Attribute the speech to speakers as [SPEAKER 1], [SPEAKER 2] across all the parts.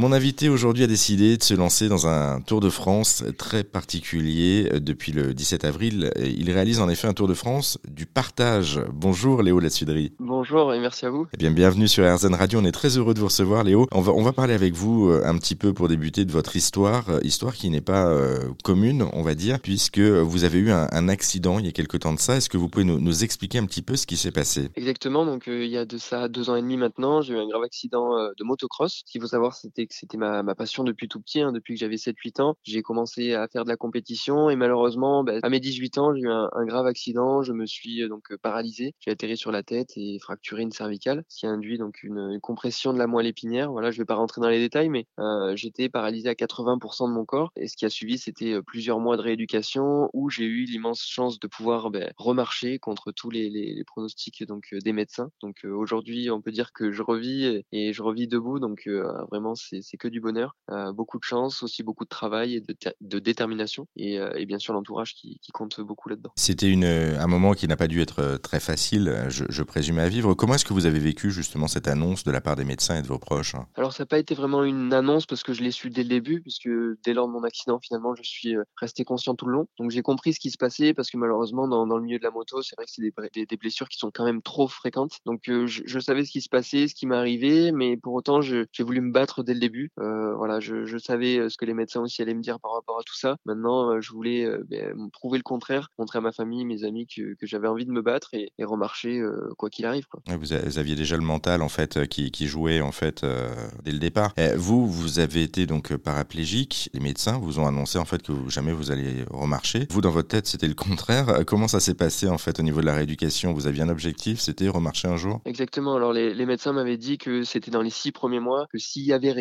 [SPEAKER 1] Mon invité aujourd'hui a décidé de se lancer dans un Tour de France très particulier depuis le 17 avril. Il réalise en effet un Tour de France du partage. Bonjour Léo Lassudry.
[SPEAKER 2] Bonjour et merci à vous.
[SPEAKER 1] Eh bien, bienvenue sur RZN Radio. On est très heureux de vous recevoir Léo. On va, on va parler avec vous un petit peu pour débuter de votre histoire, histoire qui n'est pas euh, commune, on va dire, puisque vous avez eu un, un accident il y a quelque temps de ça. Est-ce que vous pouvez nous, nous, expliquer un petit peu ce qui s'est passé?
[SPEAKER 2] Exactement. Donc, euh, il y a de ça deux ans et demi maintenant, j'ai eu un grave accident euh, de motocross. Ce qu'il faut savoir, c'était c'était ma, ma, passion depuis tout petit. Hein, depuis que j'avais 7-8 ans, j'ai commencé à faire de la compétition et malheureusement, bah, à mes 18 ans, j'ai eu un, un, grave accident. Je me suis donc paralysé. J'ai atterri sur la tête et fracturé une cervicale, ce qui a induit donc une, une compression de la moelle épinière. Voilà, je vais pas rentrer dans les détails, mais euh, j'étais paralysé à 80% de mon corps. Et ce qui a suivi, c'était plusieurs mois de rééducation où j'ai eu l'immense chance de pouvoir ben, remarcher contre tous les, les, les, pronostics donc des médecins. Donc aujourd'hui, on peut dire que je revis et je revis debout. Donc vraiment, c'est que du bonheur, euh, beaucoup de chance, aussi beaucoup de travail et de, de détermination et, et, bien sûr l'entourage qui, qui, compte beaucoup là-dedans.
[SPEAKER 1] C'était un moment qui n'a pas dû être très facile, je, je présume, à vivre. Comment est-ce que vous avez vécu justement cette annonce de la part des médecins et de vos proches
[SPEAKER 2] Alors ça n'a pas été vraiment une annonce parce que je l'ai su dès le début, puisque dès lors de mon accident, finalement, je suis resté conscient tout le long. Donc j'ai compris ce qui se passait parce que malheureusement, dans, dans le milieu de la moto, c'est vrai que c'est des, des, des, blessures qui sont quand même trop fréquentes. Donc euh, je, je, savais ce qui se passait, ce qui m'arrivait, mais pour autant, j'ai voulu me battre dès le début. Euh, voilà, je, je, savais ce que les médecins aussi allaient me dire par rapport à tout ça. Maintenant, je voulais ben, prouver le contraire, montrer à ma famille, mes amis que, que j'avais envie de me battre et, et remarcher quoi qu'il arrive. Quoi.
[SPEAKER 1] Vous, aviez déjà le mental en fait qui, qui jouait en fait euh, dès le départ. vous, vous avez été donc paraplégique. Les médecins vous ont annoncé en fait que vous, jamais vous allez remarcher. Vous, dans votre tête, c'était le contraire. Comment ça s'est passé en fait au niveau de la rééducation? Vous aviez un objectif, c'était remarcher un jour?
[SPEAKER 2] Exactement. Alors les, les médecins m'avaient dit que c'était dans les six premiers mois, que s'il y avait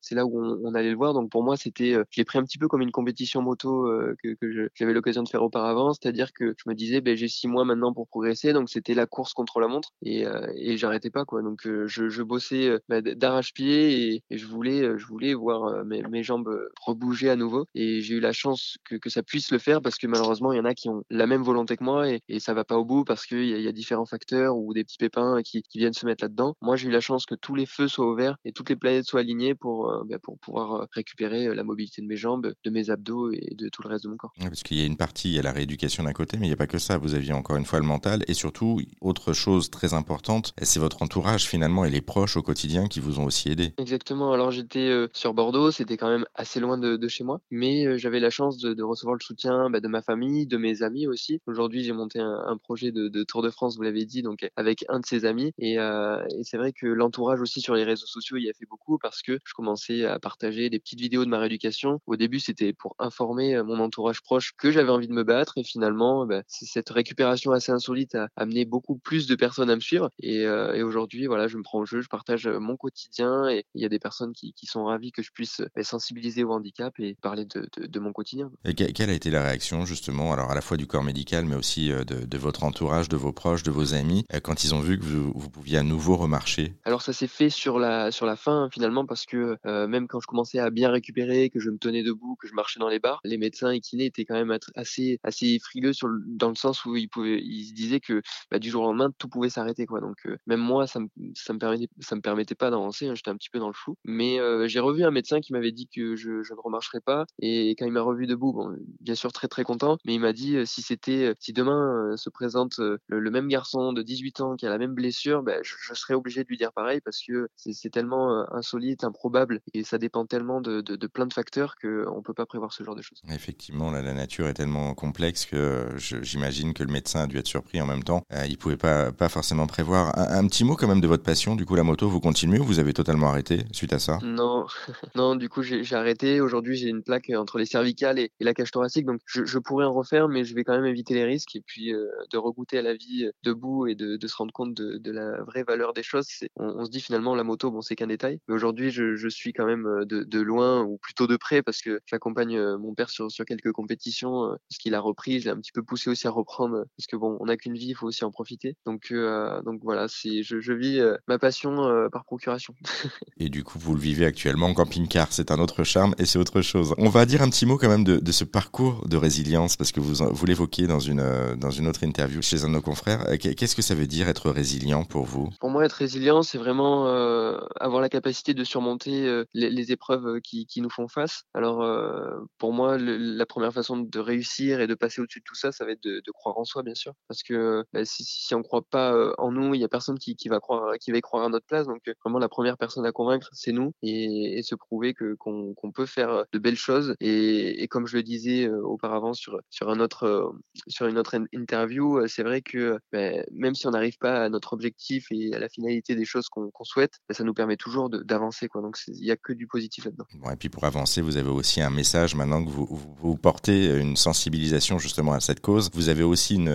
[SPEAKER 2] c'est là où on, on, allait le voir. Donc pour moi, c'était, euh, je l'ai pris un petit peu comme une compétition moto euh, que, que j'avais l'occasion de faire auparavant, c'est-à-dire que je me disais, ben, j'ai six mois maintenant pour progresser, donc c'était la course contre la montre et, euh, et j'arrêtais pas quoi. Donc je, je, bossais ben, d'arrache-pied et, et, je voulais, je voulais voir mes, mes jambes rebouger à nouveau. Et j'ai eu la chance que, que, ça puisse le faire parce que malheureusement, il y en a qui ont la même volonté que moi et, et ça va pas au bout parce qu'il y, y, a différents facteurs ou des petits pépins qui, qui viennent se mettre là-dedans. Moi, j'ai eu la chance que tous les feux soient ouverts et toutes les planètes soient alignées pour, euh, ben, pour pouvoir récupérer la mobilité de mes jambes, de mes abdos et de tout le reste de mon corps.
[SPEAKER 1] Parce qu'il y a une partie, il y a la rééducation d'un côté, mais il n'y a pas que ça. Vous aviez encore une fois le mental et surtout, autre chose très importante, c'est votre entourage finalement et les proches au quotidien qui vous ont aussi aidé.
[SPEAKER 2] Exactement. Alors j'étais euh, sur Bordeaux, c'était quand même assez loin de, de chez moi, mais euh, j'avais la chance de, de, recevoir le soutien bah, de ma famille, de mes amis aussi. Aujourd'hui, j'ai monté un, un, projet de, de, Tour de France, vous l'avez dit, donc avec un de ses amis, et, euh, et c'est vrai que l'entourage aussi sur les réseaux sociaux y a fait beaucoup parce que je commençais à partager des petites vidéos de ma rééducation. Au début, c'était pour informer mon entourage proche que j'avais envie de me battre, et finalement, bah, cette récupération assez insolite a amené beaucoup plus de personnes à me suivre. Et, euh, et aujourd'hui, voilà, je me prends au jeu, je partage mon quotidien et il y a des personnes qui, qui sont ravies que je puisse sensibiliser au handicap et parler de, de, de mon quotidien.
[SPEAKER 1] Et quelle a été la réaction justement, alors à la fois du corps médical, mais aussi de, de votre entourage, de vos proches, de vos amis, quand ils ont vu que vous, vous pouviez à nouveau remarcher?
[SPEAKER 2] Alors ça s'est fait sur la sur la fin finalement parce que euh, même quand je commençais à bien récupérer, que je me tenais debout, que je marchais dans les bars, les médecins et kinés étaient quand même assez assez frileux dans le sens où ils se disaient que bah, du jour au lendemain tout pouvait s'arrêter. Donc euh, même moi ça me me permettait pas d'avancer, hein, j'étais un petit peu dans le flou. Mais euh, j'ai revu un médecin qui m'avait dit que je, ne remarcherais pas et quand il m'a revu debout, bien sûr très très content, mais il m'a dit si c'était si demain se présente le, le, même garçon de 18 ans qui a la même blessure, bah, je, je, serais obligé de lui dire pareil parce que c'est tellement insolite, improbable et ça dépend tellement de, de, de plein de facteurs qu'on peut pas prévoir ce genre de choses.
[SPEAKER 1] Effectivement, là, la nature est tellement complexe que j'imagine que le médecin a dû être surpris en même temps. Euh, il pouvait pas, pas forcément prévoir. Un, un, petit mot quand même de votre passion, du coup la moto, vous continuez ou vous avez totalement arrêté suite à ça?
[SPEAKER 2] Non, non, du coup j'ai arrêté. Aujourd'hui j'ai une plaque entre les cervicales et, et la cage thoracique, donc je, je, pourrais en refaire, mais je vais quand même éviter les risques et puis euh, de regoûter à la vie debout et de, de se rendre compte de, de, la vraie valeur des choses. On, on, se dit finalement la moto, bon c'est qu'un détail, mais aujourd'hui je, je, suis quand même de, de, loin ou plutôt de près parce que j'accompagne mon père sur, sur quelques compétitions, parce qu'il a repris, je l'ai un petit peu poussé aussi à reprendre parce que bon on n'a qu'une vie, il faut aussi en profiter. Donc euh, donc voilà, c'est je, je, vis euh, ma passion euh, par procuration.
[SPEAKER 1] et du coup vous le vivez actuellement en camping-car, c'est un autre charme et c'est autre chose. On va dire un petit mot quand même de, de ce parcours de résilience parce que vous vous l'évoquiez dans une dans une autre interview chez un de nos confrères. Qu'est-ce que ça veut dire être résilient pour vous?
[SPEAKER 2] Pour moi être résilient, c'est vraiment avoir la capacité de surmonter surmonter les, épreuves qui, nous font face. Alors pour moi, la première façon de réussir et de passer au-dessus de tout ça, ça va être de, croire en soi, bien sûr, parce que bah, si, on croit pas en nous, il y a personne qui, va croire, qui va y croire à notre place. Donc vraiment, la première personne à convaincre, c'est nous, et, se prouver que qu'on peut faire de belles choses. Et, et, comme je le disais auparavant sur sur un autre sur une autre interview, c'est vrai que bah, même si on n'arrive pas à notre objectif et à la finalité des choses qu'on souhaite, bah, ça nous permet toujours d'avancer. Quoi. Donc il n'y a que du positif là-dedans.
[SPEAKER 1] Bon, et puis pour avancer, vous avez aussi un message maintenant que vous, vous, portez une sensibilisation justement à cette cause. Vous avez aussi une,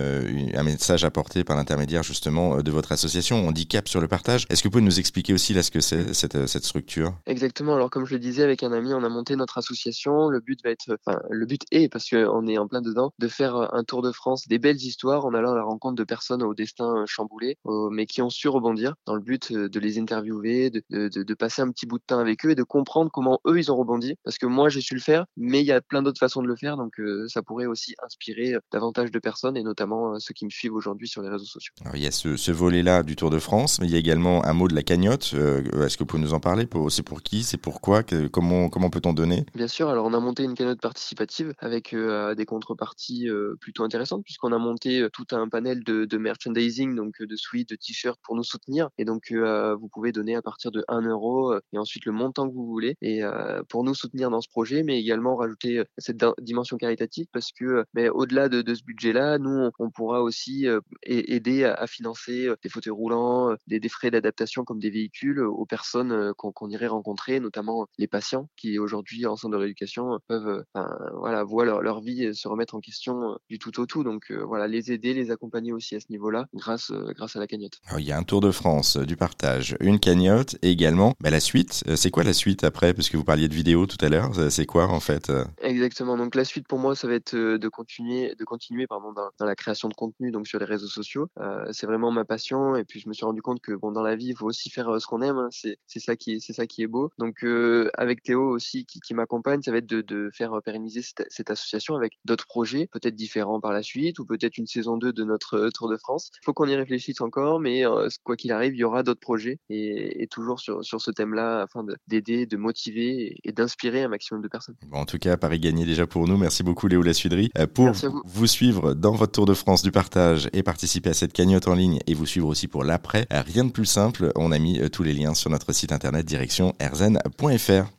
[SPEAKER 1] un message porter par l'intermédiaire justement de votre association Handicap sur le partage. Est-ce que vous pouvez nous expliquer aussi là ce que c'est cette, cette structure?
[SPEAKER 2] Exactement. Alors comme je le disais avec un ami, on a monté notre association. Le but va être, enfin le but est parce qu'on est en plein dedans, de faire un tour de France, des belles histoires en allant à la rencontre de personnes au destin chamboulé, mais qui ont su rebondir dans le but de les interviewer, de, de, de, passer un petit bout de temps avec eux et de comprendre comment eux ils ont rebondi. Parce que moi j'ai su le faire, mais il y a plein d'autres façons de le faire, donc ça pourrait aussi inspirer davantage de personnes et notamment ceux qui me suivent aujourd'hui sur les réseaux sociaux.
[SPEAKER 1] Alors, il y a ce, ce volet-là du Tour de France, mais il y a également un mot de la cagnotte. Est-ce que vous pouvez nous en parler C'est pour qui C'est pourquoi Comment, comment peut-on donner?
[SPEAKER 2] Bien sûr, alors on a monté une cagnotte participative avec des contreparties plutôt intéressantes puisqu'on a monté tout un panel de, de merchandising, donc de suites, de t-shirts pour nous soutenir. Et donc, euh, vous pouvez donner à partir de 1 euro euh, et ensuite le montant que vous voulez et euh, pour nous soutenir dans ce projet, mais également rajouter cette dimension caritative parce que mais au-delà de, ce budget-là, nous, on, pourra aussi aider à, financer des fauteuils roulants, des, frais d'adaptation comme des véhicules aux personnes qu'on irait rencontrer, notamment les patients qui aujourd'hui en centre de rééducation peuvent, voilà, voir leur, leur, vie se remettre en question du tout au tout. Donc voilà, les aider, les accompagner aussi à ce niveau-là grâce, grâce à la cagnotte.
[SPEAKER 1] il y a un Tour de France du partage, une cagnotte et également bah, la suite. Euh, c'est quoi la suite après Parce que vous parliez de vidéo tout à l'heure, c'est quoi en fait euh?
[SPEAKER 2] Exactement. Donc la suite pour moi, ça va être euh, de continuer, de continuer pardon, dans, la création de contenu donc sur les réseaux sociaux. Euh, c'est vraiment ma passion et puis je me suis rendu compte que bon dans la vie, il faut aussi faire ce qu'on aime. Hein. C'est ça qui est ça qui est beau. Donc euh, avec Théo aussi qui, m'accompagne, ça va être de, faire pérenniser cette, cette association avec d'autres projets, peut-être différents par la suite ou peut-être une saison 2 de notre Tour de France. Il faut qu'on y réfléchisse encore, mais quoi qu'il arrive, il y aura d'autres projets et, et, toujours sur, sur ce thème-là afin d'aider, de, motiver et, d'inspirer un maximum de personnes.
[SPEAKER 1] Bon, en tout cas, Paris gagné déjà pour nous. Merci beaucoup Léo Lassuderie. Euh, pour vous. vous. suivre dans votre Tour de France du partage et participer à cette cagnotte en ligne et vous suivre aussi pour l'après, euh, rien de plus simple. On a mis euh, tous les liens sur notre site internet direction erzen.fr.